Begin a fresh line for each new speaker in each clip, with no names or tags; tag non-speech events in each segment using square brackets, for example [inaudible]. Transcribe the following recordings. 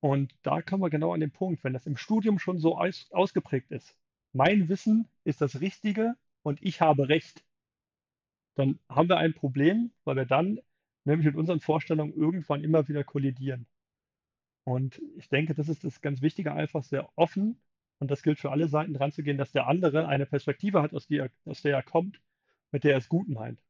Und da kommen wir genau an den Punkt, wenn das im Studium schon so aus ausgeprägt ist. Mein Wissen ist das Richtige und ich habe Recht. Dann haben wir ein Problem, weil wir dann nämlich mit unseren Vorstellungen irgendwann immer wieder kollidieren. Und ich denke, das ist das ganz Wichtige, einfach sehr offen, und das gilt für alle Seiten, dran zu gehen, dass der andere eine Perspektive hat, aus der er, aus der er kommt, mit der er es gut meint.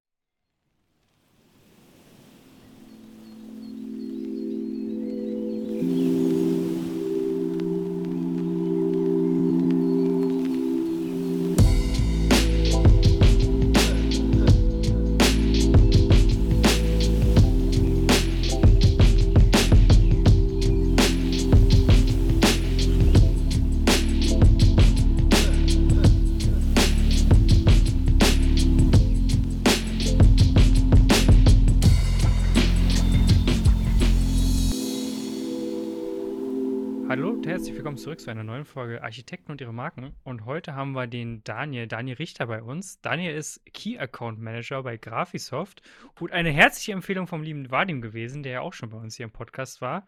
Zurück zu einer neuen Folge Architekten und ihre Marken. Und heute haben wir den Daniel, Daniel Richter bei uns. Daniel ist Key Account Manager bei Graphisoft und eine herzliche Empfehlung vom lieben Vadim gewesen, der ja auch schon bei uns hier im Podcast war.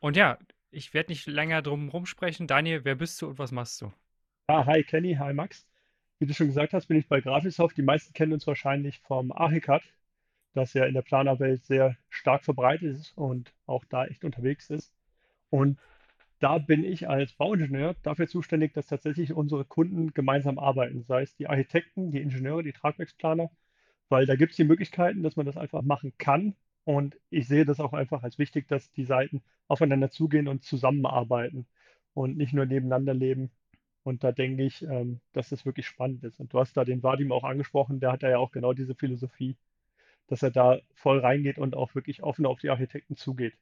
Und ja, ich werde nicht länger drum rumsprechen. Daniel, wer bist du und was machst du?
Ah, hi Kenny, hi Max. Wie du schon gesagt hast, bin ich bei Graphisoft. Die meisten kennen uns wahrscheinlich vom Archicad, das ja in der Planerwelt sehr stark verbreitet ist und auch da echt unterwegs ist. Und da bin ich als Bauingenieur dafür zuständig, dass tatsächlich unsere Kunden gemeinsam arbeiten, sei es die Architekten, die Ingenieure, die Tragwerksplaner, weil da gibt es die Möglichkeiten, dass man das einfach machen kann. Und ich sehe das auch einfach als wichtig, dass die Seiten aufeinander zugehen und zusammenarbeiten und nicht nur nebeneinander leben. Und da denke ich, ähm, dass das wirklich spannend ist. Und du hast da den Vadim auch angesprochen, der hat ja auch genau diese Philosophie, dass er da voll reingeht und auch wirklich offen auf die Architekten zugeht.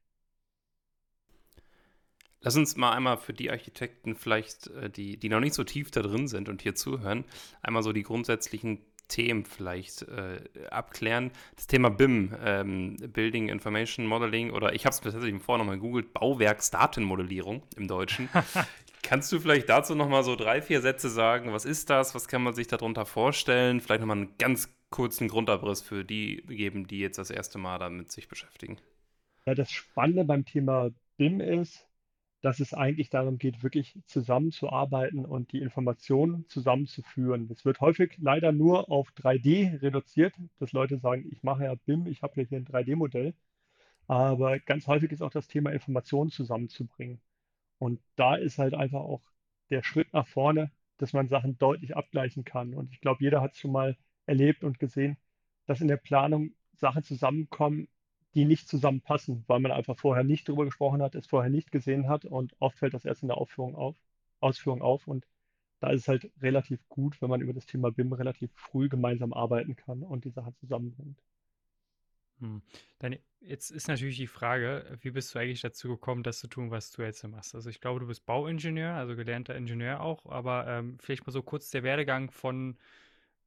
Lass uns mal einmal für die Architekten vielleicht, äh, die, die noch nicht so tief da drin sind und hier zuhören, einmal so die grundsätzlichen Themen vielleicht äh, abklären. Das Thema BIM, ähm, Building Information Modeling, oder ich habe es tatsächlich vorher nochmal gegoogelt, Bauwerksdatenmodellierung im Deutschen. [laughs] Kannst du vielleicht dazu nochmal so drei, vier Sätze sagen? Was ist das? Was kann man sich darunter vorstellen? Vielleicht nochmal einen ganz kurzen Grundabriss für die geben, die jetzt das erste Mal damit sich beschäftigen.
Ja, das Spannende beim Thema BIM ist, dass es eigentlich darum geht, wirklich zusammenzuarbeiten und die Informationen zusammenzuführen. Es wird häufig leider nur auf 3D reduziert, dass Leute sagen, ich mache ja BIM, ich habe ja hier ein 3D-Modell. Aber ganz häufig ist auch das Thema Informationen zusammenzubringen. Und da ist halt einfach auch der Schritt nach vorne, dass man Sachen deutlich abgleichen kann. Und ich glaube, jeder hat es schon mal erlebt und gesehen, dass in der Planung Sachen zusammenkommen, die nicht zusammenpassen, weil man einfach vorher nicht drüber gesprochen hat, es vorher nicht gesehen hat und oft fällt das erst in der Aufführung auf, Ausführung auf und da ist es halt relativ gut, wenn man über das Thema BIM relativ früh gemeinsam arbeiten kann und die Sachen zusammenbringt.
Hm. Dann jetzt ist natürlich die Frage, wie bist du eigentlich dazu gekommen, das zu tun, was du jetzt machst? Also ich glaube, du bist Bauingenieur, also gelernter Ingenieur auch, aber ähm, vielleicht mal so kurz der Werdegang von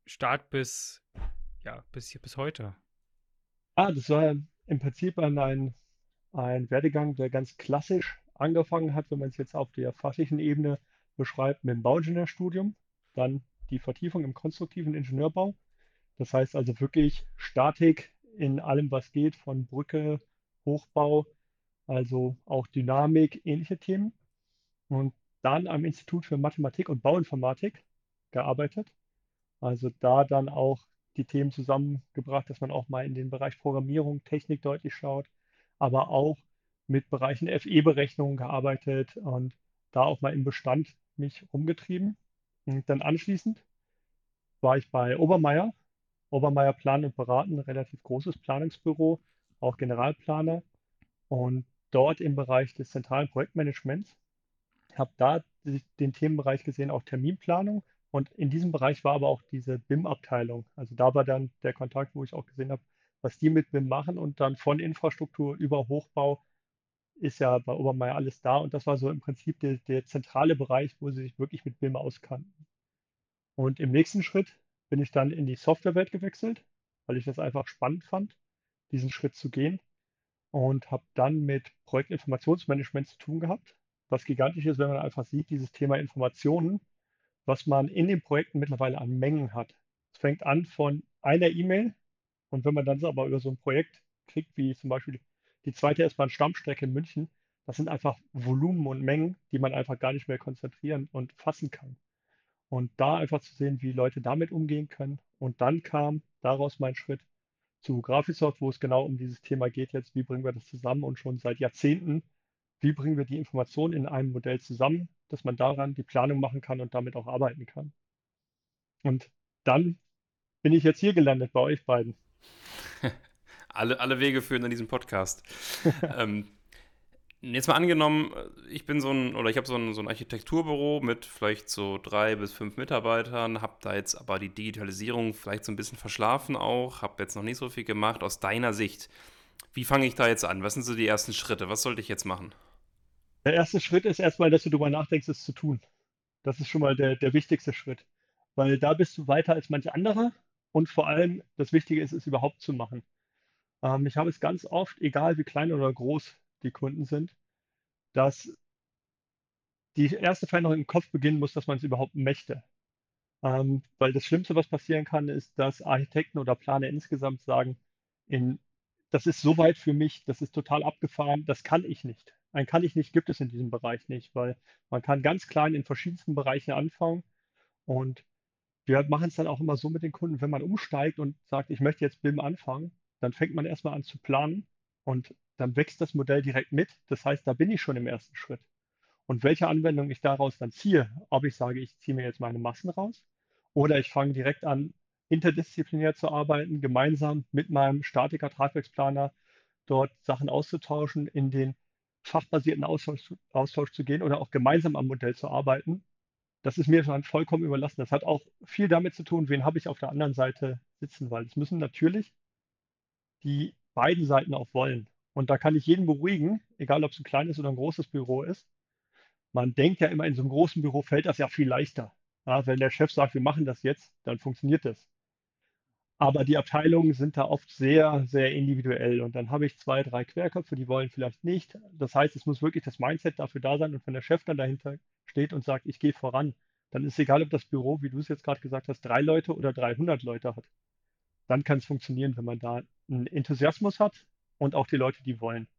Start bis ja bis hier bis heute.
Ah, das war im Prinzip an ein, ein Werdegang, der ganz klassisch angefangen hat, wenn man es jetzt auf der fachlichen Ebene beschreibt, mit dem Bauingenieurstudium, dann die Vertiefung im konstruktiven Ingenieurbau. Das heißt also wirklich Statik in allem, was geht, von Brücke, Hochbau, also auch Dynamik, ähnliche Themen. Und dann am Institut für Mathematik und Bauinformatik gearbeitet. Also da dann auch die Themen zusammengebracht, dass man auch mal in den Bereich Programmierung, Technik deutlich schaut, aber auch mit Bereichen FE-Berechnungen gearbeitet und da auch mal im Bestand mich umgetrieben. Und dann anschließend war ich bei Obermeier, Obermeier Plan und Beraten, relativ großes Planungsbüro, auch Generalplaner und dort im Bereich des zentralen Projektmanagements. Habe da den Themenbereich gesehen, auch Terminplanung, und in diesem Bereich war aber auch diese BIM-Abteilung. Also da war dann der Kontakt, wo ich auch gesehen habe, was die mit BIM machen und dann von Infrastruktur über Hochbau ist ja bei Obermeier alles da und das war so im Prinzip der, der zentrale Bereich, wo sie sich wirklich mit BIM auskannten. Und im nächsten Schritt bin ich dann in die Softwarewelt gewechselt, weil ich das einfach spannend fand, diesen Schritt zu gehen und habe dann mit Projektinformationsmanagement zu tun gehabt, was gigantisch ist, wenn man einfach sieht, dieses Thema Informationen was man in den Projekten mittlerweile an Mengen hat. Es fängt an von einer E-Mail und wenn man dann aber über so ein Projekt kriegt, wie zum Beispiel die zweite S-Bahn-Stammstrecke in München, das sind einfach Volumen und Mengen, die man einfach gar nicht mehr konzentrieren und fassen kann. Und da einfach zu sehen, wie Leute damit umgehen können. Und dann kam daraus mein Schritt zu Graphisoft, wo es genau um dieses Thema geht jetzt, wie bringen wir das zusammen und schon seit Jahrzehnten, wie bringen wir die Informationen in einem Modell zusammen, dass man daran die Planung machen kann und damit auch arbeiten kann. Und dann bin ich jetzt hier gelandet bei euch beiden. [laughs]
alle, alle Wege führen an diesem Podcast. [laughs] ähm, Jetzt mal angenommen, ich bin so ein, oder ich habe so ein, so ein Architekturbüro mit vielleicht so drei bis fünf Mitarbeitern, habe da jetzt aber die Digitalisierung vielleicht so ein bisschen verschlafen auch, habe jetzt noch nicht so viel gemacht. Aus deiner Sicht, wie fange ich da jetzt an? Was sind so die ersten Schritte? Was sollte ich jetzt machen?
Der erste Schritt ist erstmal, dass du darüber nachdenkst, es zu tun. Das ist schon mal der, der wichtigste Schritt. Weil da bist du weiter als manche andere und vor allem das Wichtige ist, es überhaupt zu machen. Ähm, ich habe es ganz oft, egal wie klein oder groß die Kunden sind, dass die erste Veränderung im Kopf beginnen muss, dass man es überhaupt möchte. Ähm, weil das Schlimmste, was passieren kann, ist, dass Architekten oder Planer insgesamt sagen, in, das ist so weit für mich, das ist total abgefahren, das kann ich nicht. Ein kann ich nicht gibt es in diesem Bereich nicht, weil man kann ganz klein in verschiedensten Bereichen anfangen und wir machen es dann auch immer so mit den Kunden, wenn man umsteigt und sagt, ich möchte jetzt BIM anfangen, dann fängt man erstmal an zu planen und dann wächst das Modell direkt mit. Das heißt, da bin ich schon im ersten Schritt. Und welche Anwendung ich daraus dann ziehe, ob ich sage, ich ziehe mir jetzt meine Massen raus oder ich fange direkt an, interdisziplinär zu arbeiten, gemeinsam mit meinem Statiker, Tragwerksplaner dort Sachen auszutauschen, in den fachbasierten Austausch, Austausch zu gehen oder auch gemeinsam am Modell zu arbeiten. Das ist mir schon vollkommen überlassen. Das hat auch viel damit zu tun, wen habe ich auf der anderen Seite sitzen, weil es müssen natürlich die beiden Seiten auch wollen. Und da kann ich jeden beruhigen, egal ob es ein kleines oder ein großes Büro ist. Man denkt ja immer, in so einem großen Büro fällt das ja viel leichter. Ja, wenn der Chef sagt, wir machen das jetzt, dann funktioniert das. Aber die Abteilungen sind da oft sehr, sehr individuell. Und dann habe ich zwei, drei Querköpfe, die wollen vielleicht nicht. Das heißt, es muss wirklich das Mindset dafür da sein. Und wenn der Chef dann dahinter steht und sagt, ich gehe voran, dann ist egal, ob das Büro, wie du es jetzt gerade gesagt hast, drei Leute oder 300 Leute hat. Dann kann es funktionieren, wenn man da einen Enthusiasmus hat und auch die Leute, die wollen.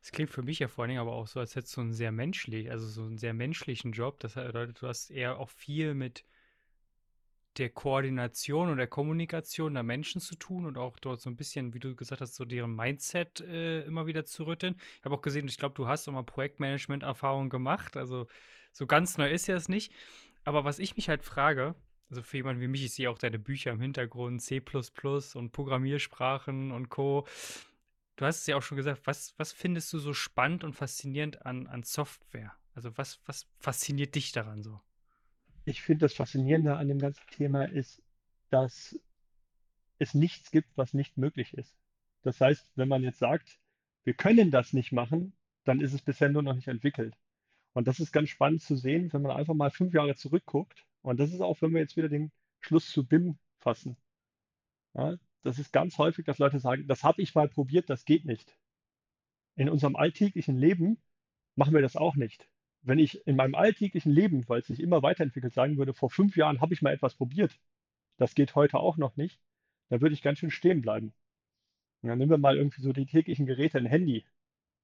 Es klingt für mich ja vor allen Dingen aber auch so, als hättest du einen sehr menschlich, also so einen sehr menschlichen Job. Das bedeutet, du hast eher auch viel mit der Koordination und der Kommunikation der Menschen zu tun und auch dort so ein bisschen, wie du gesagt hast, so deren Mindset äh, immer wieder zu rütteln. Ich habe auch gesehen, ich glaube, du hast auch mal Projektmanagement-Erfahrung gemacht. Also so ganz neu ist ja es nicht. Aber was ich mich halt frage, also für jemanden wie mich, ich sehe auch deine Bücher im Hintergrund, C und Programmiersprachen und Co. Du hast es ja auch schon gesagt, was, was findest du so spannend und faszinierend an, an Software? Also was, was fasziniert dich daran so?
Ich finde das Faszinierende an dem ganzen Thema ist, dass es nichts gibt, was nicht möglich ist. Das heißt, wenn man jetzt sagt, wir können das nicht machen, dann ist es bisher nur noch nicht entwickelt. Und das ist ganz spannend zu sehen, wenn man einfach mal fünf Jahre zurückguckt und das ist auch, wenn wir jetzt wieder den Schluss zu BIM fassen. Ja, das ist ganz häufig, dass Leute sagen, das habe ich mal probiert, das geht nicht. In unserem alltäglichen Leben machen wir das auch nicht. Wenn ich in meinem alltäglichen Leben, weil es sich immer weiterentwickelt, sagen würde, vor fünf Jahren habe ich mal etwas probiert, das geht heute auch noch nicht, dann würde ich ganz schön stehen bleiben. Und dann nehmen wir mal irgendwie so die täglichen Geräte, ein Handy.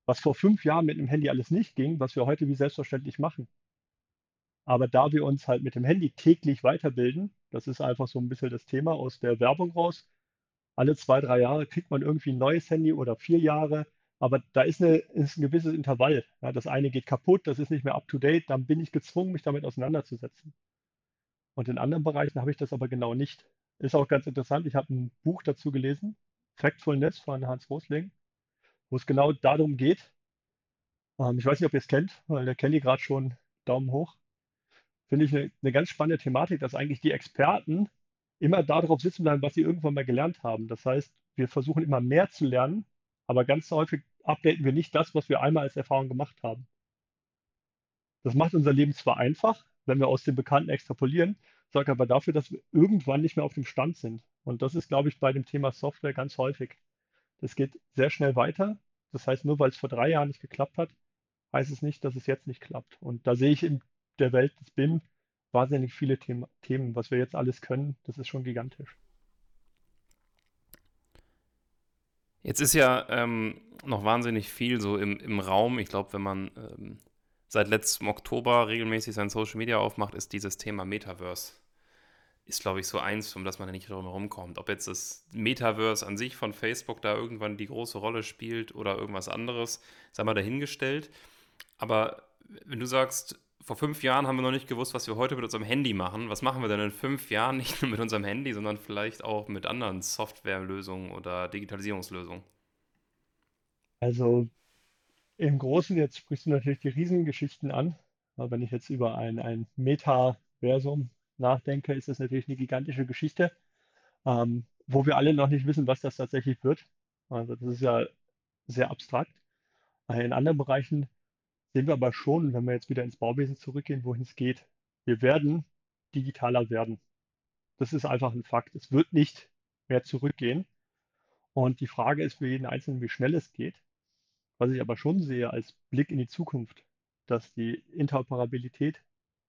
Was vor fünf Jahren mit einem Handy alles nicht ging, was wir heute wie selbstverständlich machen. Aber da wir uns halt mit dem Handy täglich weiterbilden, das ist einfach so ein bisschen das Thema aus der Werbung raus. Alle zwei, drei Jahre kriegt man irgendwie ein neues Handy oder vier Jahre. Aber da ist, eine, ist ein gewisses Intervall. Ja, das eine geht kaputt, das ist nicht mehr up-to-date, dann bin ich gezwungen, mich damit auseinanderzusetzen. Und in anderen Bereichen habe ich das aber genau nicht. Ist auch ganz interessant, ich habe ein Buch dazu gelesen, Factfulness von Hans Rosling, wo es genau darum geht. Ähm, ich weiß nicht, ob ihr es kennt, weil der Kelly gerade schon Daumen hoch finde ich eine, eine ganz spannende Thematik, dass eigentlich die Experten immer darauf sitzen bleiben, was sie irgendwann mal gelernt haben. Das heißt, wir versuchen immer mehr zu lernen, aber ganz häufig updaten wir nicht das, was wir einmal als Erfahrung gemacht haben. Das macht unser Leben zwar einfach, wenn wir aus dem Bekannten extrapolieren, sorgt aber dafür, dass wir irgendwann nicht mehr auf dem Stand sind. Und das ist, glaube ich, bei dem Thema Software ganz häufig. Das geht sehr schnell weiter. Das heißt, nur weil es vor drei Jahren nicht geklappt hat, heißt es nicht, dass es jetzt nicht klappt. Und da sehe ich im der Welt des BIM wahnsinnig viele Themen. Was wir jetzt alles können, das ist schon gigantisch.
Jetzt ist ja ähm, noch wahnsinnig viel so im, im Raum. Ich glaube, wenn man ähm, seit letztem Oktober regelmäßig sein Social Media aufmacht, ist dieses Thema Metaverse. Ist, glaube ich, so eins, um das man nicht drum herum kommt. Ob jetzt das Metaverse an sich von Facebook da irgendwann die große Rolle spielt oder irgendwas anderes, sei mal dahingestellt. Aber wenn du sagst, vor fünf Jahren haben wir noch nicht gewusst, was wir heute mit unserem Handy machen. Was machen wir denn in fünf Jahren [laughs] nicht nur mit unserem Handy, sondern vielleicht auch mit anderen Softwarelösungen oder Digitalisierungslösungen?
Also im Großen, jetzt sprichst du natürlich die Riesengeschichten an. Aber wenn ich jetzt über ein, ein Metaversum nachdenke, ist das natürlich eine gigantische Geschichte, ähm, wo wir alle noch nicht wissen, was das tatsächlich wird. Also das ist ja sehr abstrakt. In anderen Bereichen sehen wir aber schon, wenn wir jetzt wieder ins Bauwesen zurückgehen, wohin es geht. Wir werden digitaler werden. Das ist einfach ein Fakt. Es wird nicht mehr zurückgehen. Und die Frage ist für jeden Einzelnen, wie schnell es geht. Was ich aber schon sehe als Blick in die Zukunft, dass die Interoperabilität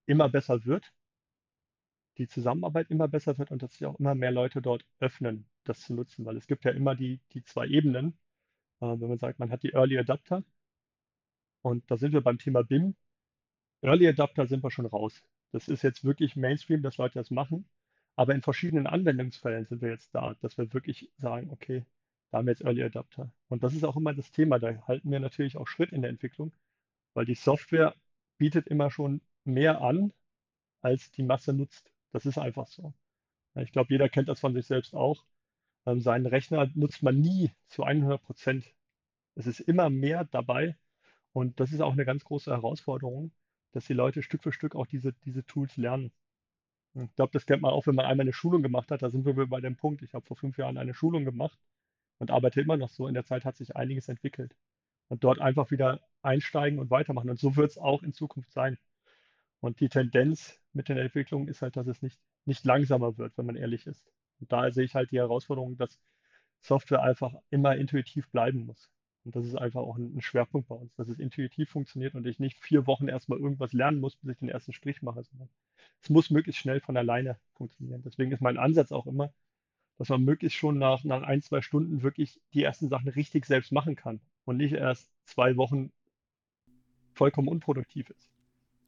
immer besser wird, die Zusammenarbeit immer besser wird und dass sich auch immer mehr Leute dort öffnen, das zu nutzen. Weil es gibt ja immer die, die zwei Ebenen. Äh, wenn man sagt, man hat die Early Adapter, und da sind wir beim Thema BIM. Early Adapter sind wir schon raus. Das ist jetzt wirklich Mainstream, dass Leute das machen. Aber in verschiedenen Anwendungsfällen sind wir jetzt da, dass wir wirklich sagen, okay, da haben wir jetzt Early Adapter. Und das ist auch immer das Thema. Da halten wir natürlich auch Schritt in der Entwicklung, weil die Software bietet immer schon mehr an, als die Masse nutzt. Das ist einfach so. Ich glaube, jeder kennt das von sich selbst auch. Ähm, seinen Rechner nutzt man nie zu 100 Prozent. Es ist immer mehr dabei, und das ist auch eine ganz große Herausforderung, dass die Leute Stück für Stück auch diese, diese Tools lernen. Ich glaube, das kennt man auch, wenn man einmal eine Schulung gemacht hat. Da sind wir bei dem Punkt. Ich habe vor fünf Jahren eine Schulung gemacht und arbeite immer noch so. In der Zeit hat sich einiges entwickelt. Und dort einfach wieder einsteigen und weitermachen. Und so wird es auch in Zukunft sein. Und die Tendenz mit den Entwicklungen ist halt, dass es nicht, nicht langsamer wird, wenn man ehrlich ist. Und da sehe ich halt die Herausforderung, dass Software einfach immer intuitiv bleiben muss. Und das ist einfach auch ein, Schwerpunkt bei uns, dass es intuitiv funktioniert und ich nicht vier Wochen erstmal irgendwas lernen muss, bis ich den ersten Strich mache, sondern es muss möglichst schnell von alleine funktionieren. Deswegen ist mein Ansatz auch immer, dass man möglichst schon nach, nach ein, zwei Stunden wirklich die ersten Sachen richtig selbst machen kann und nicht erst zwei Wochen vollkommen unproduktiv ist.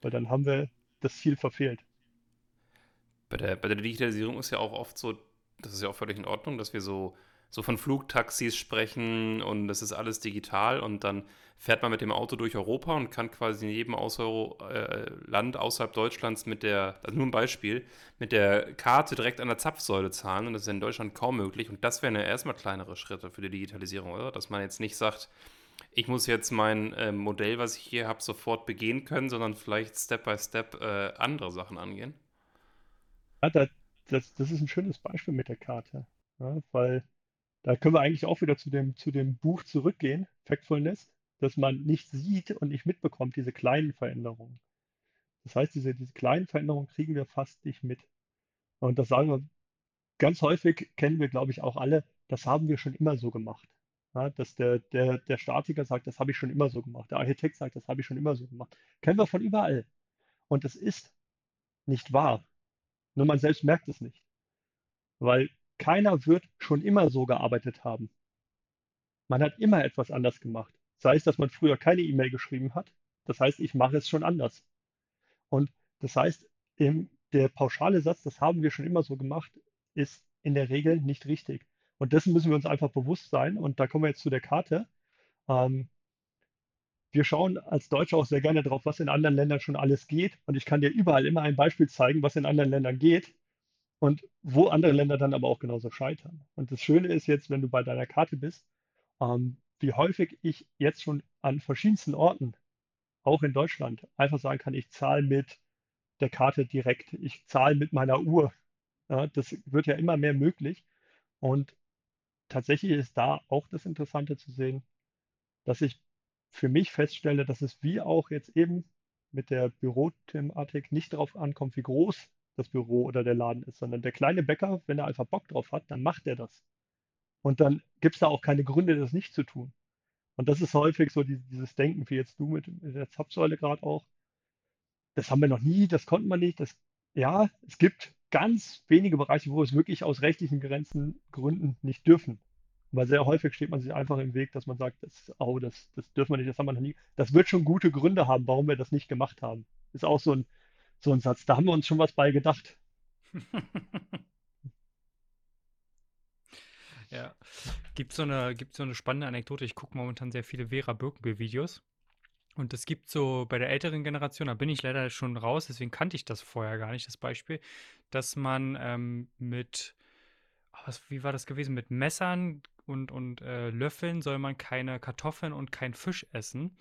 Weil dann haben wir das Ziel verfehlt.
Bei der, bei der Digitalisierung ist ja auch oft so, das ist ja auch völlig in Ordnung, dass wir so so von Flugtaxis sprechen und das ist alles digital und dann fährt man mit dem Auto durch Europa und kann quasi in jedem Außer äh, Land außerhalb Deutschlands mit der, also nur ein Beispiel, mit der Karte direkt an der Zapfsäule zahlen und das ist in Deutschland kaum möglich und das wären ja erstmal kleinere Schritte für die Digitalisierung, oder? Dass man jetzt nicht sagt, ich muss jetzt mein äh, Modell, was ich hier habe, sofort begehen können, sondern vielleicht Step by Step äh, andere Sachen angehen.
Ja, das, das, das ist ein schönes Beispiel mit der Karte, ja, weil da können wir eigentlich auch wieder zu dem, zu dem Buch zurückgehen, Factfulness, dass man nicht sieht und nicht mitbekommt, diese kleinen Veränderungen. Das heißt, diese, diese kleinen Veränderungen kriegen wir fast nicht mit. Und das sagen wir ganz häufig, kennen wir, glaube ich, auch alle, das haben wir schon immer so gemacht. Ja, dass der, der, der Statiker sagt, das habe ich schon immer so gemacht. Der Architekt sagt, das habe ich schon immer so gemacht. Kennen wir von überall. Und das ist nicht wahr. Nur man selbst merkt es nicht. Weil keiner wird schon immer so gearbeitet haben. Man hat immer etwas anders gemacht. Sei es, dass man früher keine E-Mail geschrieben hat. Das heißt, ich mache es schon anders. Und das heißt, der pauschale Satz, das haben wir schon immer so gemacht, ist in der Regel nicht richtig. Und dessen müssen wir uns einfach bewusst sein. Und da kommen wir jetzt zu der Karte. Ähm, wir schauen als Deutsche auch sehr gerne drauf, was in anderen Ländern schon alles geht. Und ich kann dir überall immer ein Beispiel zeigen, was in anderen Ländern geht und wo andere Länder dann aber auch genauso scheitern. Und das Schöne ist jetzt, wenn du bei deiner Karte bist, ähm, wie häufig ich jetzt schon an verschiedensten Orten, auch in Deutschland, einfach sagen kann, ich zahle mit der Karte direkt, ich zahle mit meiner Uhr. Ja, das wird ja immer mehr möglich. Und tatsächlich ist da auch das Interessante zu sehen, dass ich für mich feststelle, dass es wie auch jetzt eben mit der Bürothematik nicht darauf ankommt, wie groß das Büro oder der Laden ist, sondern der kleine Bäcker, wenn er einfach Bock drauf hat, dann macht er das. Und dann gibt es da auch keine Gründe, das nicht zu tun. Und das ist häufig so dieses Denken, wie jetzt du mit, mit der Zapfsäule gerade auch. Das haben wir noch nie, das konnten wir nicht. Das, ja, es gibt ganz wenige Bereiche, wo es wirklich aus rechtlichen Grenzen Gründen nicht dürfen. Weil sehr häufig steht man sich einfach im Weg, dass man sagt, das, oh, das, das dürfen wir nicht, das haben wir noch nie. Das wird schon gute Gründe haben, warum wir das nicht gemacht haben. Ist auch so ein, so ein Satz. Da haben wir uns schon was bei gedacht. [laughs]
Ja. Gibt so eine, so eine spannende Anekdote. Ich gucke momentan sehr viele Vera Birkenbill-Videos. Und es gibt so bei der älteren Generation, da bin ich leider schon raus, deswegen kannte ich das vorher gar nicht, das Beispiel, dass man ähm, mit, ah, was, wie war das gewesen, mit Messern und, und äh, Löffeln soll man keine Kartoffeln und kein Fisch essen.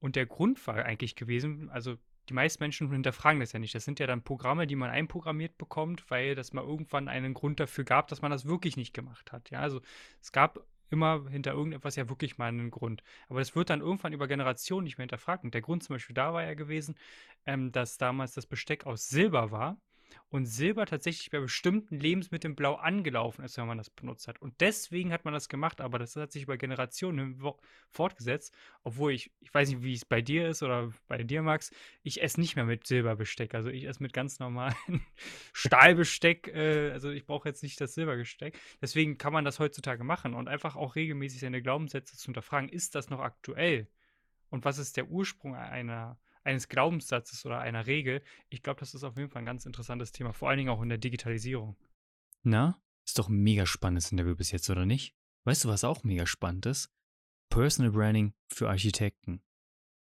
Und der Grund war eigentlich gewesen, also die meisten Menschen hinterfragen das ja nicht. Das sind ja dann Programme, die man einprogrammiert bekommt, weil das mal irgendwann einen Grund dafür gab, dass man das wirklich nicht gemacht hat. Ja, also es gab immer hinter irgendetwas ja wirklich mal einen Grund. Aber das wird dann irgendwann über Generationen nicht mehr hinterfragt. Und der Grund zum Beispiel da war ja gewesen, ähm, dass damals das Besteck aus Silber war und Silber tatsächlich bei bestimmten Lebensmitteln blau angelaufen ist, wenn man das benutzt hat. Und deswegen hat man das gemacht, aber das hat sich über Generationen fortgesetzt. Obwohl ich, ich weiß nicht, wie es bei dir ist oder bei dir, Max, ich esse nicht mehr mit Silberbesteck. Also ich esse mit ganz normalen [laughs] Stahlbesteck. Äh, also ich brauche jetzt nicht das Silbergesteck. Deswegen kann man das heutzutage machen und einfach auch regelmäßig seine Glaubenssätze zu hinterfragen. Ist das noch aktuell? Und was ist der Ursprung einer eines Glaubenssatzes oder einer Regel. Ich glaube, das ist auf jeden Fall ein ganz interessantes Thema, vor allen Dingen auch in der Digitalisierung.
Na, ist doch ein mega spannendes Interview bis jetzt, oder nicht? Weißt du, was auch mega spannend ist? Personal Branding für Architekten.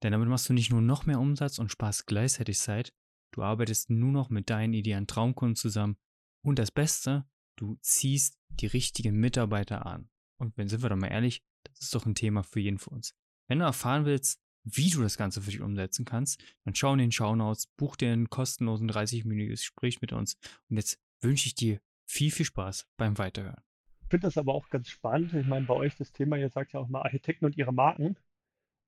Denn damit machst du nicht nur noch mehr Umsatz und sparst gleichzeitig Zeit, du arbeitest nur noch mit deinen idealen Traumkunden zusammen und das Beste, du ziehst die richtigen Mitarbeiter an. Und wenn sind wir doch mal ehrlich, das ist doch ein Thema für jeden von uns. Wenn du erfahren willst, wie du das Ganze für dich umsetzen kannst, dann schau in den Shownotes, buch dir einen kostenlosen 30-minütiges Gespräch mit uns. Und jetzt wünsche ich dir viel, viel Spaß beim Weiterhören.
Ich finde das aber auch ganz spannend. Ich meine, bei euch das Thema, ihr sagt ja auch mal Architekten und ihre Marken.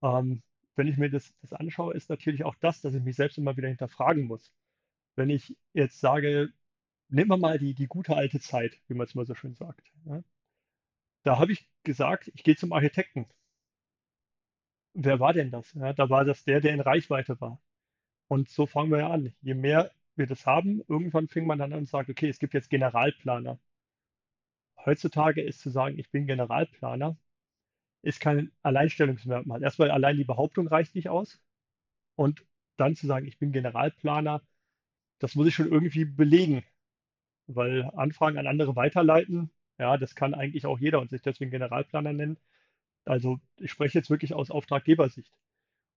Ähm, wenn ich mir das, das anschaue, ist natürlich auch das, dass ich mich selbst immer wieder hinterfragen muss. Wenn ich jetzt sage, nehmen wir mal die, die gute alte Zeit, wie man es mal so schön sagt. Ja? Da habe ich gesagt, ich gehe zum Architekten wer war denn das? Ja, da war das der, der in Reichweite war. Und so fangen wir ja an. Je mehr wir das haben, irgendwann fing man dann an und sagt, okay, es gibt jetzt Generalplaner. Heutzutage ist zu sagen, ich bin Generalplaner, ist kein Alleinstellungsmerkmal. Erstmal allein die Behauptung reicht nicht aus. Und dann zu sagen, ich bin Generalplaner, das muss ich schon irgendwie belegen. Weil Anfragen an andere weiterleiten, ja, das kann eigentlich auch jeder und sich deswegen Generalplaner nennen. Also ich spreche jetzt wirklich aus Auftraggebersicht.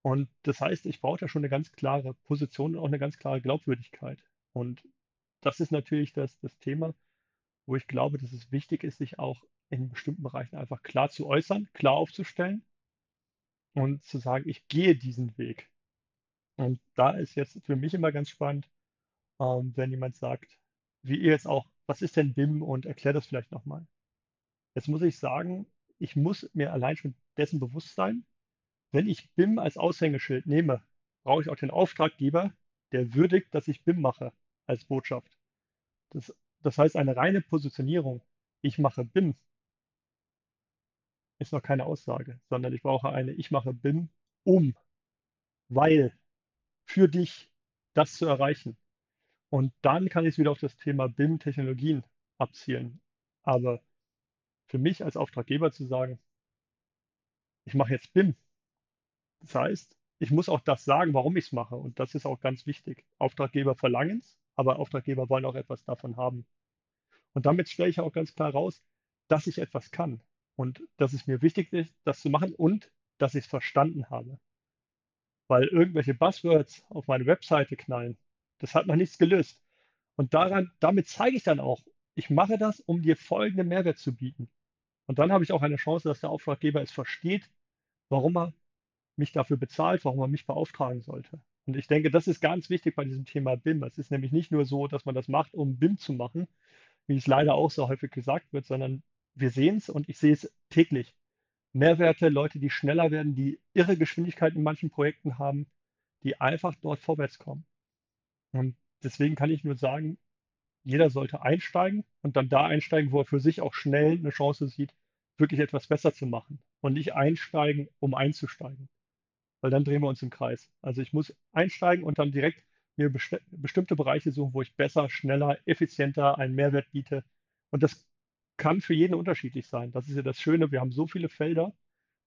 Und das heißt, ich brauche da schon eine ganz klare Position und auch eine ganz klare Glaubwürdigkeit. Und das ist natürlich das, das Thema, wo ich glaube, dass es wichtig ist, sich auch in bestimmten Bereichen einfach klar zu äußern, klar aufzustellen und zu sagen, ich gehe diesen Weg. Und da ist jetzt für mich immer ganz spannend, ähm, wenn jemand sagt, wie ihr jetzt auch, was ist denn BIM und erklärt das vielleicht nochmal. Jetzt muss ich sagen, ich muss mir allein schon dessen bewusst sein, wenn ich BIM als Aushängeschild nehme, brauche ich auch den Auftraggeber, der würdigt, dass ich BIM mache als Botschaft. Das, das heißt, eine reine Positionierung, ich mache BIM, ist noch keine Aussage, sondern ich brauche eine, ich mache BIM um, weil, für dich, das zu erreichen. Und dann kann ich es wieder auf das Thema BIM-Technologien abzielen. Aber für mich als Auftraggeber zu sagen, ich mache jetzt BIM. Das heißt, ich muss auch das sagen, warum ich es mache. Und das ist auch ganz wichtig. Auftraggeber verlangen es, aber Auftraggeber wollen auch etwas davon haben. Und damit stelle ich auch ganz klar raus, dass ich etwas kann und dass es mir wichtig ist, das zu machen und dass ich es verstanden habe. Weil irgendwelche Buzzwords auf meine Webseite knallen, das hat noch nichts gelöst. Und daran, damit zeige ich dann auch, ich mache das, um dir folgenden Mehrwert zu bieten. Und dann habe ich auch eine Chance, dass der Auftraggeber es versteht, warum er mich dafür bezahlt, warum er mich beauftragen sollte. Und ich denke, das ist ganz wichtig bei diesem Thema BIM. Es ist nämlich nicht nur so, dass man das macht, um BIM zu machen, wie es leider auch so häufig gesagt wird, sondern wir sehen es und ich sehe es täglich. Mehrwerte, Leute, die schneller werden, die irre Geschwindigkeit in manchen Projekten haben, die einfach dort vorwärts kommen. Und deswegen kann ich nur sagen, jeder sollte einsteigen und dann da einsteigen, wo er für sich auch schnell eine Chance sieht, wirklich etwas besser zu machen und nicht einsteigen, um einzusteigen. Weil dann drehen wir uns im Kreis. Also ich muss einsteigen und dann direkt mir besti bestimmte Bereiche suchen, wo ich besser, schneller, effizienter einen Mehrwert biete. Und das kann für jeden unterschiedlich sein. Das ist ja das Schöne. Wir haben so viele Felder,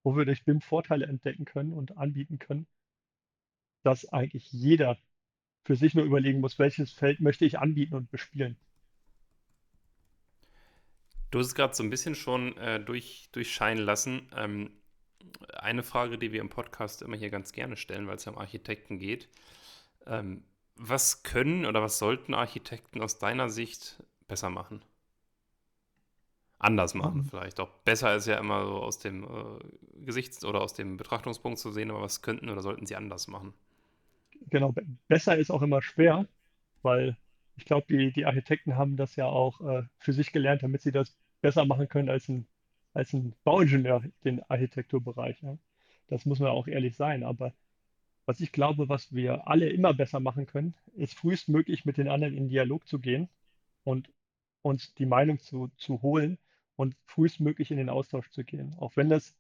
wo wir durch BIM Vorteile entdecken können und anbieten können, dass eigentlich jeder für sich nur überlegen muss, welches Feld möchte ich anbieten und bespielen.
Du hast es gerade so ein bisschen schon äh, durch, durchscheinen lassen. Ähm, eine Frage, die wir im Podcast immer hier ganz gerne stellen, weil es ja um Architekten geht. Ähm, was können oder was sollten Architekten aus deiner Sicht besser machen? Anders machen, mhm. vielleicht auch. Besser ist ja immer so aus dem äh, Gesichts- oder aus dem Betrachtungspunkt zu sehen, aber was könnten oder sollten sie anders machen?
Genau, besser ist auch immer schwer, weil ich glaube, die, die Architekten haben das ja auch äh, für sich gelernt, damit sie das besser machen können als ein, als ein Bauingenieur, den Architekturbereich. Ja. Das muss man auch ehrlich sein. Aber was ich glaube, was wir alle immer besser machen können, ist frühestmöglich mit den anderen in Dialog zu gehen und uns die Meinung zu, zu holen und frühestmöglich in den Austausch zu gehen. Auch wenn das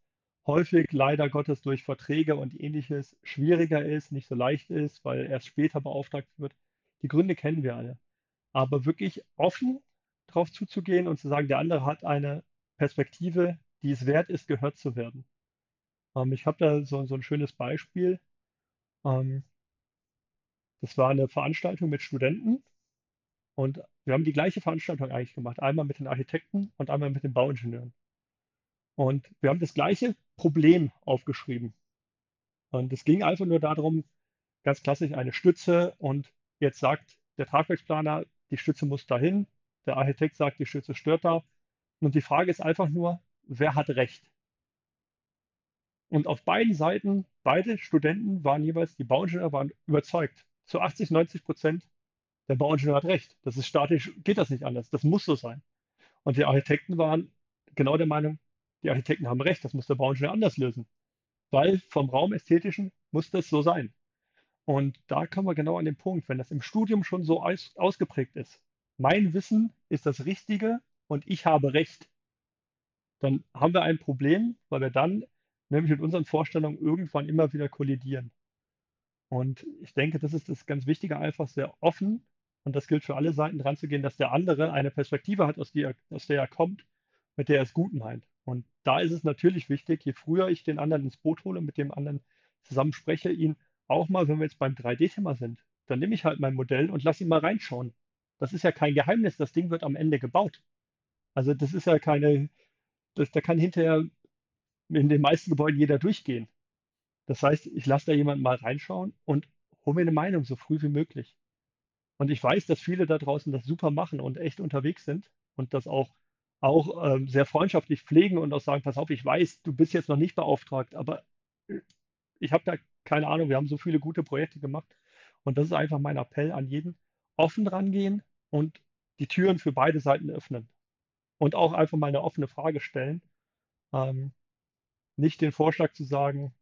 häufig leider Gottes durch Verträge und ähnliches schwieriger ist, nicht so leicht ist, weil erst später beauftragt wird. Die Gründe kennen wir alle. Aber wirklich offen drauf zuzugehen und zu sagen, der andere hat eine Perspektive, die es wert ist, gehört zu werden. Ähm, ich habe da so, so, ein schönes Beispiel. Ähm, das war eine Veranstaltung mit Studenten und wir haben die gleiche Veranstaltung eigentlich gemacht. Einmal mit den Architekten und einmal mit den Bauingenieuren. Und wir haben das gleiche Problem aufgeschrieben. Und es ging einfach nur darum, ganz klassisch eine Stütze und jetzt sagt der Tragwerksplaner, die Stütze muss dahin, der Architekt sagt, die Stütze stört da. Und die Frage ist einfach nur, wer hat recht? Und auf beiden Seiten, beide Studenten waren jeweils, die Bauingenieure waren überzeugt. Zu 80, 90 Prozent, der Bauingenieur hat recht. Das ist statisch, geht das nicht anders. Das muss so sein. Und die Architekten waren genau der Meinung, die Architekten haben recht, das muss der Bauingenieur anders lösen. Weil vom Raumästhetischen muss das so sein. Und da kommen wir genau an den Punkt, wenn das im Studium schon so aus, ausgeprägt ist. Mein Wissen ist das Richtige und ich habe recht. Dann haben wir ein Problem, weil wir dann nämlich mit unseren Vorstellungen irgendwann immer wieder kollidieren. Und ich denke, das ist das ganz Wichtige, einfach sehr offen, und das gilt für alle Seiten, dran zu gehen, dass der andere eine Perspektive hat, aus der, aus der er kommt, mit der er es gut meint. Und da ist es natürlich wichtig, je früher ich den anderen ins Boot hole, mit dem anderen zusammen spreche, ihn auch mal, wenn wir jetzt beim 3D-Thema sind, dann nehme ich halt mein Modell und lasse ihn mal reinschauen. Das ist ja kein Geheimnis, das Ding wird am Ende gebaut. Also das ist ja keine, das, da kann hinterher in den meisten Gebäuden jeder durchgehen. Das heißt, ich lasse da jemanden mal reinschauen und hole mir eine Meinung so früh wie möglich. Und ich weiß, dass viele da draußen das super machen und echt unterwegs sind und das auch auch ähm, sehr freundschaftlich pflegen und auch sagen, pass auf, ich weiß, du bist jetzt noch nicht beauftragt, aber äh, ich habe da keine Ahnung, wir haben so viele gute Projekte gemacht und das ist einfach mein Appell an jeden, offen rangehen und die Türen für beide Seiten öffnen und auch einfach mal eine offene Frage stellen. Ähm, nicht den Vorschlag zu sagen,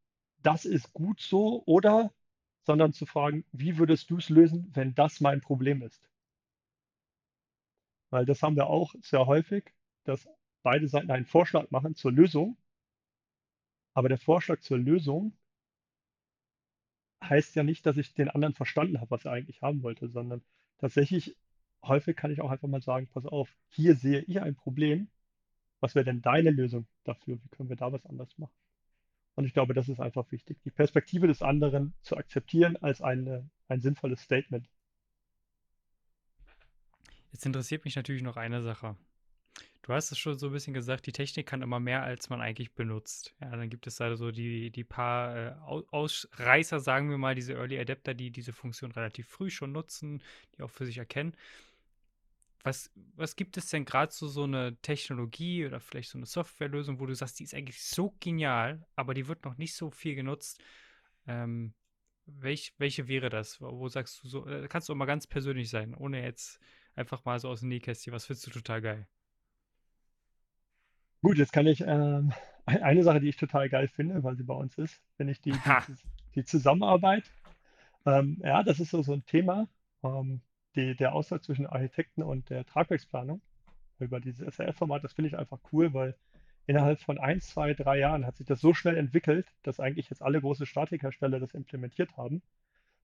das ist gut so oder, sondern zu fragen, wie würdest du es lösen, wenn das mein Problem ist? Weil das haben wir auch sehr häufig, dass beide Seiten einen Vorschlag machen zur Lösung. Aber der Vorschlag zur Lösung heißt ja nicht, dass ich den anderen verstanden habe, was er eigentlich haben wollte, sondern tatsächlich häufig kann ich auch einfach mal sagen, pass auf, hier sehe ich ein Problem. Was wäre denn deine Lösung dafür? Wie können wir da was anders machen? Und ich glaube, das ist einfach wichtig, die Perspektive des anderen zu akzeptieren als eine, ein sinnvolles Statement.
Jetzt interessiert mich natürlich noch eine Sache. Du hast es schon so ein bisschen gesagt, die Technik kann immer mehr, als man eigentlich benutzt. Ja, dann gibt es da so die, die paar äh, Ausreißer, sagen wir mal, diese Early Adapter, die diese Funktion relativ früh schon nutzen, die auch für sich erkennen. Was, was gibt es denn gerade so, so eine Technologie oder vielleicht so eine Softwarelösung, wo du sagst, die ist eigentlich so genial, aber die wird noch nicht so viel genutzt? Ähm, welch, welche wäre das? Wo sagst du so, äh, kannst du auch mal ganz persönlich sein, ohne jetzt einfach mal so aus dem Nähkästchen, was findest du total geil?
Gut, jetzt kann ich ähm, [laughs] eine Sache, die ich total geil finde, weil sie bei uns ist, finde ich die, die, die Zusammenarbeit. Ähm, ja, das ist so, so ein Thema, ähm, die, der Austausch zwischen Architekten und der Tragwerksplanung über dieses SRF-Format, das finde ich einfach cool, weil innerhalb von ein, zwei, drei Jahren hat sich das so schnell entwickelt, dass eigentlich jetzt alle große Statikhersteller das implementiert haben.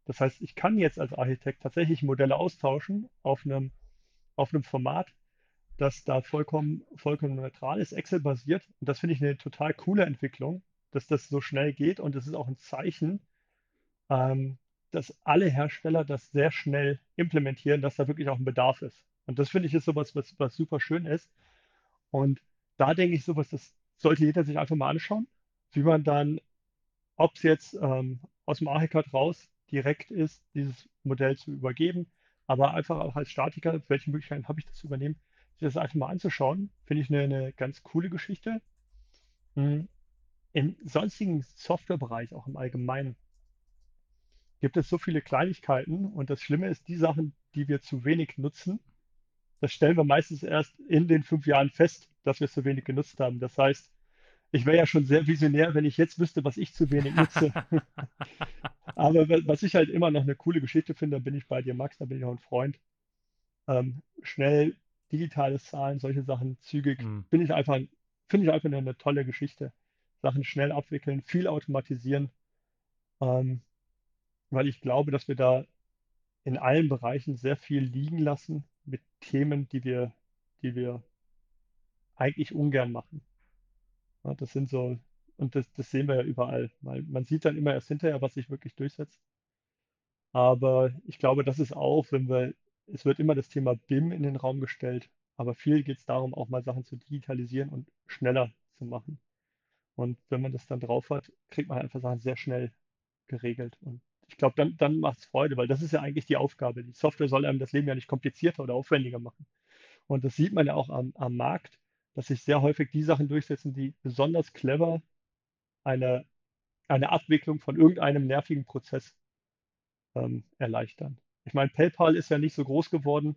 Das heißt, ich kann jetzt als Architekt tatsächlich Modelle austauschen auf einem, auf einem Format, das da vollkommen, vollkommen neutral ist, Excel-basiert. Und das finde ich eine total coole Entwicklung, dass das so schnell geht. Und es ist auch ein Zeichen, ähm, dass alle Hersteller das sehr schnell implementieren, dass da wirklich auch ein Bedarf ist. Und das finde ich ist sowas, was, was super schön ist. Und da denke ich sowas, das sollte jeder sich einfach mal anschauen, wie man dann, ob es jetzt ähm, aus dem Archicad raus direkt ist, dieses Modell zu übergeben, aber einfach auch als Statiker, welche Möglichkeiten habe ich das zu übernehmen, das einfach mal anzuschauen, finde ich eine, eine ganz coole Geschichte. Hm. Im sonstigen Softwarebereich, auch im Allgemeinen, gibt es so viele Kleinigkeiten und das Schlimme ist, die Sachen, die wir zu wenig nutzen, das stellen wir meistens erst in den fünf Jahren fest, dass wir es zu wenig genutzt haben. Das heißt, ich wäre ja schon sehr visionär, wenn ich jetzt wüsste, was ich zu wenig nutze. [laughs] Aber was ich halt immer noch eine coole Geschichte finde, da bin ich bei dir, Max, da bin ich auch ein Freund. Ähm, schnell digitale Zahlen, solche Sachen zügig, mhm. bin ich einfach, finde ich einfach eine, eine, tolle Geschichte. Sachen schnell abwickeln, viel automatisieren, ähm, weil ich glaube, dass wir da in allen Bereichen sehr viel liegen lassen mit Themen, die wir, die wir eigentlich ungern machen. Ja, das sind so, und das, das sehen wir ja überall. Weil man sieht dann immer erst hinterher, was sich wirklich durchsetzt. Aber ich glaube, das ist auch, wenn wir, es wird immer das Thema BIM in den Raum gestellt, aber viel geht es darum, auch mal Sachen zu digitalisieren und schneller zu machen. Und wenn man das dann drauf hat, kriegt man einfach Sachen sehr schnell geregelt. Und ich glaube, dann, dann macht es Freude, weil das ist ja eigentlich die Aufgabe. Die Software soll einem das Leben ja nicht komplizierter oder aufwendiger machen. Und das sieht man ja auch am, am Markt, dass sich sehr häufig die Sachen durchsetzen, die besonders clever eine, eine Abwicklung von irgendeinem nervigen Prozess ähm, erleichtern. Ich meine, PayPal ist ja nicht so groß geworden,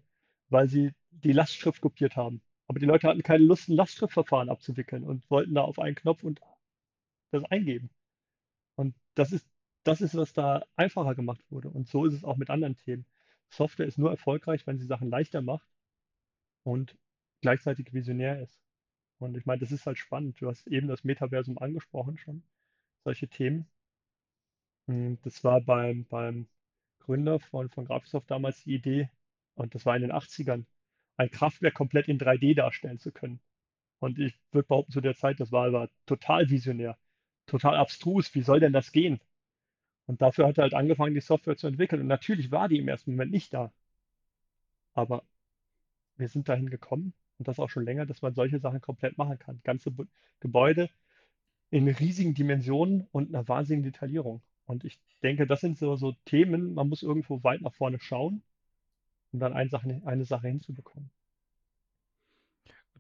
weil sie die Lastschrift kopiert haben. Aber die Leute hatten keine Lust, ein Lastschriftverfahren abzuwickeln und wollten da auf einen Knopf und das eingeben. Und das ist, das ist, was da einfacher gemacht wurde. Und so ist es auch mit anderen Themen. Software ist nur erfolgreich, wenn sie Sachen leichter macht und gleichzeitig visionär ist. Und ich meine, das ist halt spannend. Du hast eben das Metaversum angesprochen schon, solche Themen. Hm, das war beim, beim Gründer von, von Graphisoft damals die Idee, und das war in den 80ern, ein Kraftwerk komplett in 3D darstellen zu können. Und ich würde behaupten, zu der Zeit, das war aber total visionär, total abstrus. Wie soll denn das gehen? Und dafür hat er halt angefangen, die Software zu entwickeln. Und natürlich war die im ersten Moment nicht da. Aber wir sind dahin gekommen und das auch schon länger, dass man solche Sachen komplett machen kann. Ganze Gebäude in riesigen Dimensionen und einer wahnsinnigen Detaillierung. Und ich denke, das sind so, so Themen, man muss irgendwo weit nach vorne schauen, um dann eine Sache, eine Sache hinzubekommen.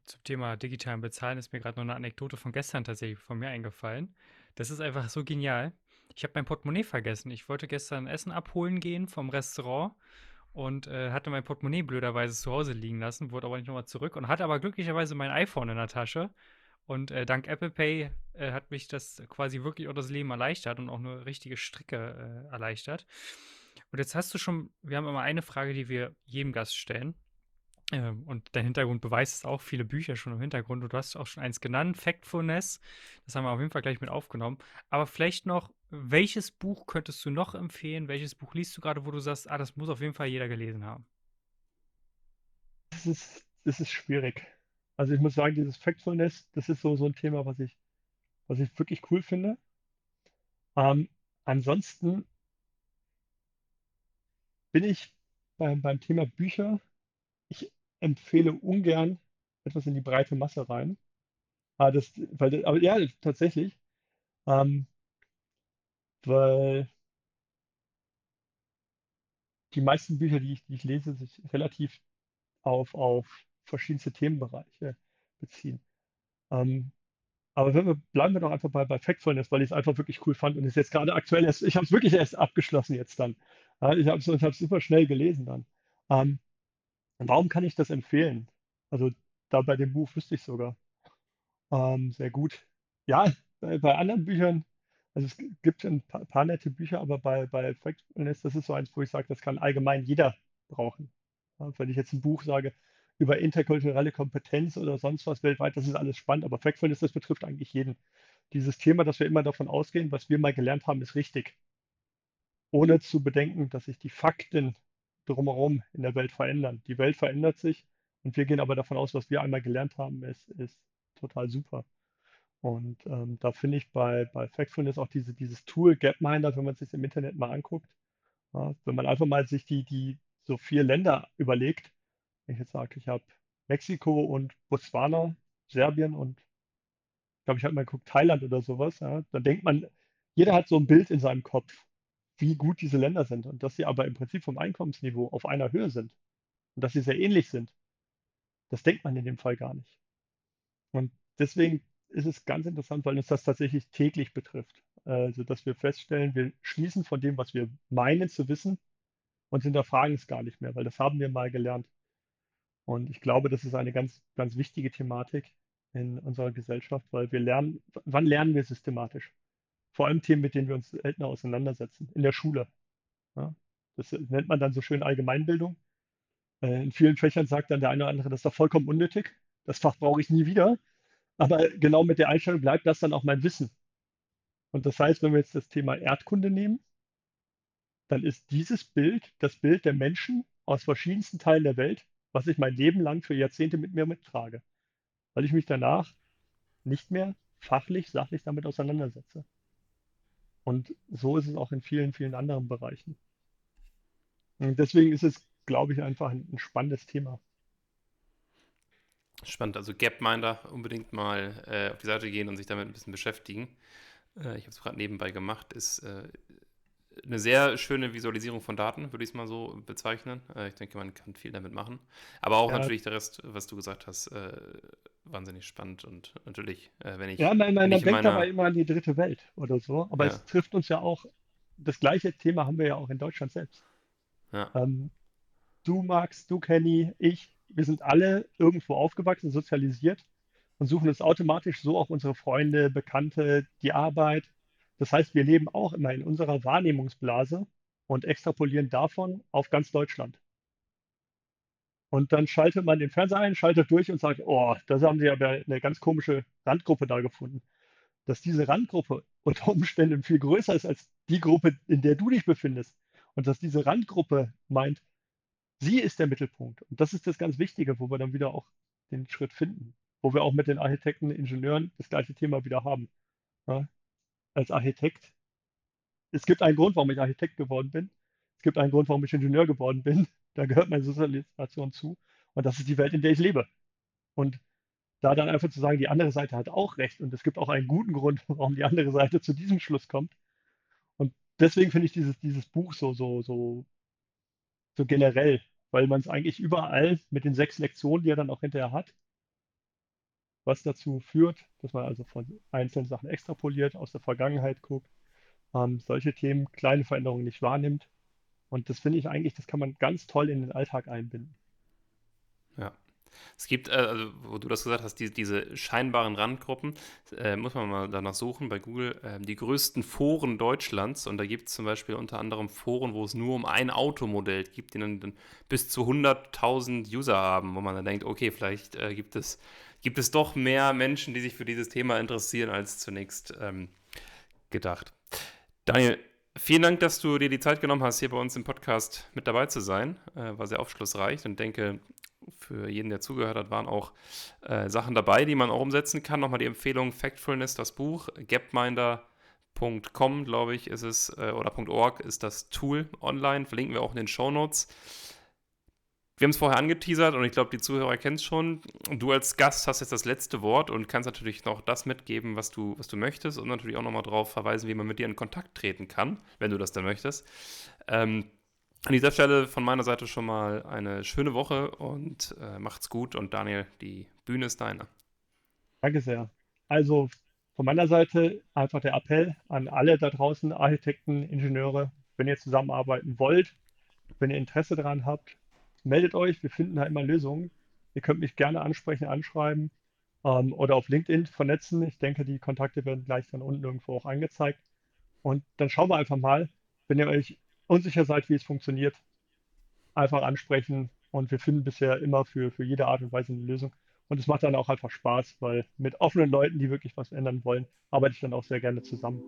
Zum Thema digitalen Bezahlen ist mir gerade noch eine Anekdote von gestern tatsächlich von mir eingefallen. Das ist einfach so genial. Ich habe mein Portemonnaie vergessen. Ich wollte gestern Essen abholen gehen vom Restaurant und äh, hatte mein Portemonnaie blöderweise zu Hause liegen lassen, wurde aber nicht nochmal zurück und hatte aber glücklicherweise mein iPhone in der Tasche. Und äh, dank Apple Pay äh, hat mich das quasi wirklich auch das Leben erleichtert und auch eine richtige Stricke äh, erleichtert. Und jetzt hast du schon, wir haben immer eine Frage, die wir jedem Gast stellen. Ähm, und dein Hintergrund beweist es auch, viele Bücher schon im Hintergrund. Und du hast auch schon eins genannt, Factfulness. Das haben wir auf jeden Fall gleich mit aufgenommen. Aber vielleicht noch, welches Buch könntest du noch empfehlen? Welches Buch liest du gerade, wo du sagst, ah, das muss auf jeden Fall jeder gelesen haben?
Das ist, das ist schwierig. Also ich muss sagen, dieses Factfulness, das ist so, so ein Thema, was ich, was ich wirklich cool finde. Ähm, ansonsten bin ich beim, beim Thema Bücher ich empfehle ungern etwas in die breite Masse rein. Aber, das, weil, aber ja, tatsächlich. Ähm, weil die meisten Bücher, die ich, die ich lese, sich relativ auf, auf verschiedenste Themenbereiche beziehen. Ähm, aber wir, bleiben wir doch einfach bei, bei Factfulness, weil ich es einfach wirklich cool fand und es jetzt gerade aktuell erst, ich habe es wirklich erst abgeschlossen jetzt dann. Ja, ich habe es super schnell gelesen dann. Ähm, Warum kann ich das empfehlen? Also da bei dem Buch wüsste ich sogar. Ähm, sehr gut. Ja, bei, bei anderen Büchern, also es gibt ein paar, paar nette Bücher, aber bei, bei Factfulness, das ist so eins, wo ich sage, das kann allgemein jeder brauchen. Ja, wenn ich jetzt ein Buch sage über interkulturelle Kompetenz oder sonst was weltweit, das ist alles spannend, aber Factfulness, das betrifft eigentlich jeden. Dieses Thema, dass wir immer davon ausgehen, was wir mal gelernt haben, ist richtig. Ohne zu bedenken, dass sich die Fakten drumherum in der Welt verändern. Die Welt verändert sich Und wir gehen aber davon aus, was wir einmal gelernt haben, ist, ist total super. Und ähm, da finde ich bei, bei Factfulness auch diese, dieses Tool Gapminder, wenn man es sich im Internet mal anguckt, ja, wenn man einfach mal sich die, die so vier Länder überlegt, wenn ich jetzt sage, ich habe Mexiko und Botswana, Serbien und ich glaube, ich habe mal geguckt, Thailand oder sowas, ja, dann denkt man, jeder hat so ein Bild in seinem Kopf, wie gut diese Länder sind und dass sie aber im Prinzip vom Einkommensniveau auf einer Höhe sind und dass sie sehr ähnlich sind. Das denkt man in dem Fall gar nicht. Und deswegen ist es ganz interessant, weil uns das tatsächlich täglich betrifft. Also, dass wir feststellen, wir schließen von dem, was wir meinen zu wissen und hinterfragen es gar nicht mehr, weil das haben wir mal gelernt. Und ich glaube, das ist eine ganz, ganz wichtige Thematik in unserer Gesellschaft, weil wir lernen, wann lernen wir systematisch? Vor allem Themen, mit denen wir uns seltener auseinandersetzen, in der Schule. Ja, das nennt man dann so schön Allgemeinbildung. Äh, in vielen Fächern sagt dann der eine oder andere, das ist doch vollkommen unnötig. Das Fach brauche ich nie wieder. Aber genau mit der Einstellung bleibt das dann auch mein Wissen. Und das heißt, wenn wir jetzt das Thema Erdkunde nehmen, dann ist dieses Bild das Bild der Menschen aus verschiedensten Teilen der Welt, was ich mein Leben lang für Jahrzehnte mit mir mittrage, weil ich mich danach nicht mehr fachlich, sachlich damit auseinandersetze. Und so ist es auch in vielen, vielen anderen Bereichen. Und deswegen ist es, glaube ich, einfach ein, spannendes Thema.
Spannend, also Gapminder unbedingt mal äh, auf die Seite gehen und sich damit ein bisschen beschäftigen. Äh, ich habe es gerade nebenbei gemacht. Ist äh, eine sehr schöne Visualisierung von Daten, würde ich es mal so bezeichnen. Äh, ich denke, man kann viel damit machen. Aber auch ja. natürlich der Rest, was du gesagt hast, äh, wahnsinnig spannend und natürlich, äh, wenn ich.
Ja, man, man, man denkt meiner... dabei immer an die dritte Welt oder so, aber ja. es trifft uns ja auch. Das gleiche Thema haben wir ja auch in Deutschland selbst. Ja. Ähm, du, Max, du, Kenny, ich, wir sind alle irgendwo aufgewachsen, sozialisiert und suchen uns automatisch so auch unsere Freunde, Bekannte, die Arbeit. Das heißt, wir leben auch immer in unserer Wahrnehmungsblase und extrapolieren davon auf ganz Deutschland. Und dann schaltet man den Fernseher ein, schaltet durch und sagt, oh, da haben sie aber eine ganz komische Randgruppe da gefunden. Dass diese Randgruppe unter Umständen viel größer ist als die Gruppe, in der du dich befindest. Und dass diese Randgruppe meint, Sie ist der Mittelpunkt. Und das ist das ganz Wichtige, wo wir dann wieder auch den Schritt finden, wo wir auch mit den Architekten, Ingenieuren das gleiche Thema wieder haben. Ja, als Architekt, es gibt einen Grund, warum ich Architekt geworden bin. Es gibt einen Grund, warum ich Ingenieur geworden bin. Da gehört meine Sozialisation zu. Und das ist die Welt, in der ich lebe. Und da dann einfach zu sagen, die andere Seite hat auch recht und es gibt auch einen guten Grund, [laughs] warum die andere Seite zu diesem Schluss kommt. Und deswegen finde ich dieses, dieses Buch so, so, so so generell, weil man es eigentlich überall mit den sechs Lektionen, die er dann auch hinterher hat, was dazu führt, dass man also von einzelnen Sachen extrapoliert, aus der Vergangenheit guckt, ähm, solche Themen, kleine Veränderungen nicht wahrnimmt. Und das finde ich eigentlich, das kann man ganz toll in den Alltag einbinden.
Ja. Es gibt, äh, also, wo du das gesagt hast, die, diese scheinbaren Randgruppen, äh, muss man mal danach suchen bei Google, äh, die größten Foren Deutschlands. Und da gibt es zum Beispiel unter anderem Foren, wo es nur um ein Automodell gibt, die dann, dann bis zu 100.000 User haben, wo man dann denkt, okay, vielleicht äh, gibt, es, gibt es doch mehr Menschen, die sich für dieses Thema interessieren, als zunächst ähm, gedacht. Daniel, Vielen Dank, dass du dir die Zeit genommen hast, hier bei uns im Podcast mit dabei zu sein. Äh, war sehr aufschlussreich und denke, für jeden, der zugehört hat, waren auch äh, Sachen dabei, die man auch umsetzen kann. Nochmal die Empfehlung: Factfulness, das Buch, gapminder.com, glaube ich, ist es, äh, oder .org ist das Tool online, verlinken wir auch in den Show Notes. Wir haben es vorher angeteasert und ich glaube, die Zuhörer kennen es schon. Du als Gast hast jetzt das letzte Wort und kannst natürlich noch das mitgeben, was du, was du möchtest und natürlich auch nochmal darauf verweisen, wie man mit dir in Kontakt treten kann, wenn du das dann möchtest. Ähm, an dieser Stelle von meiner Seite schon mal eine schöne Woche und äh, macht's gut. Und Daniel, die Bühne ist deine.
Danke sehr. Also von meiner Seite einfach der Appell an alle da draußen, Architekten, Ingenieure, wenn ihr zusammenarbeiten wollt, wenn ihr Interesse daran habt, meldet euch. Wir finden da immer Lösungen. Ihr könnt mich gerne ansprechen, anschreiben ähm, oder auf LinkedIn vernetzen. Ich denke, die Kontakte werden gleich dann unten irgendwo auch angezeigt. Und dann schauen wir einfach mal, wenn ihr euch unsicher seid, wie es funktioniert, einfach ansprechen. Und wir finden bisher immer für, für jede Art und Weise eine Lösung. Und es macht dann auch einfach Spaß, weil mit offenen Leuten, die wirklich was ändern wollen, arbeite ich dann auch sehr gerne zusammen.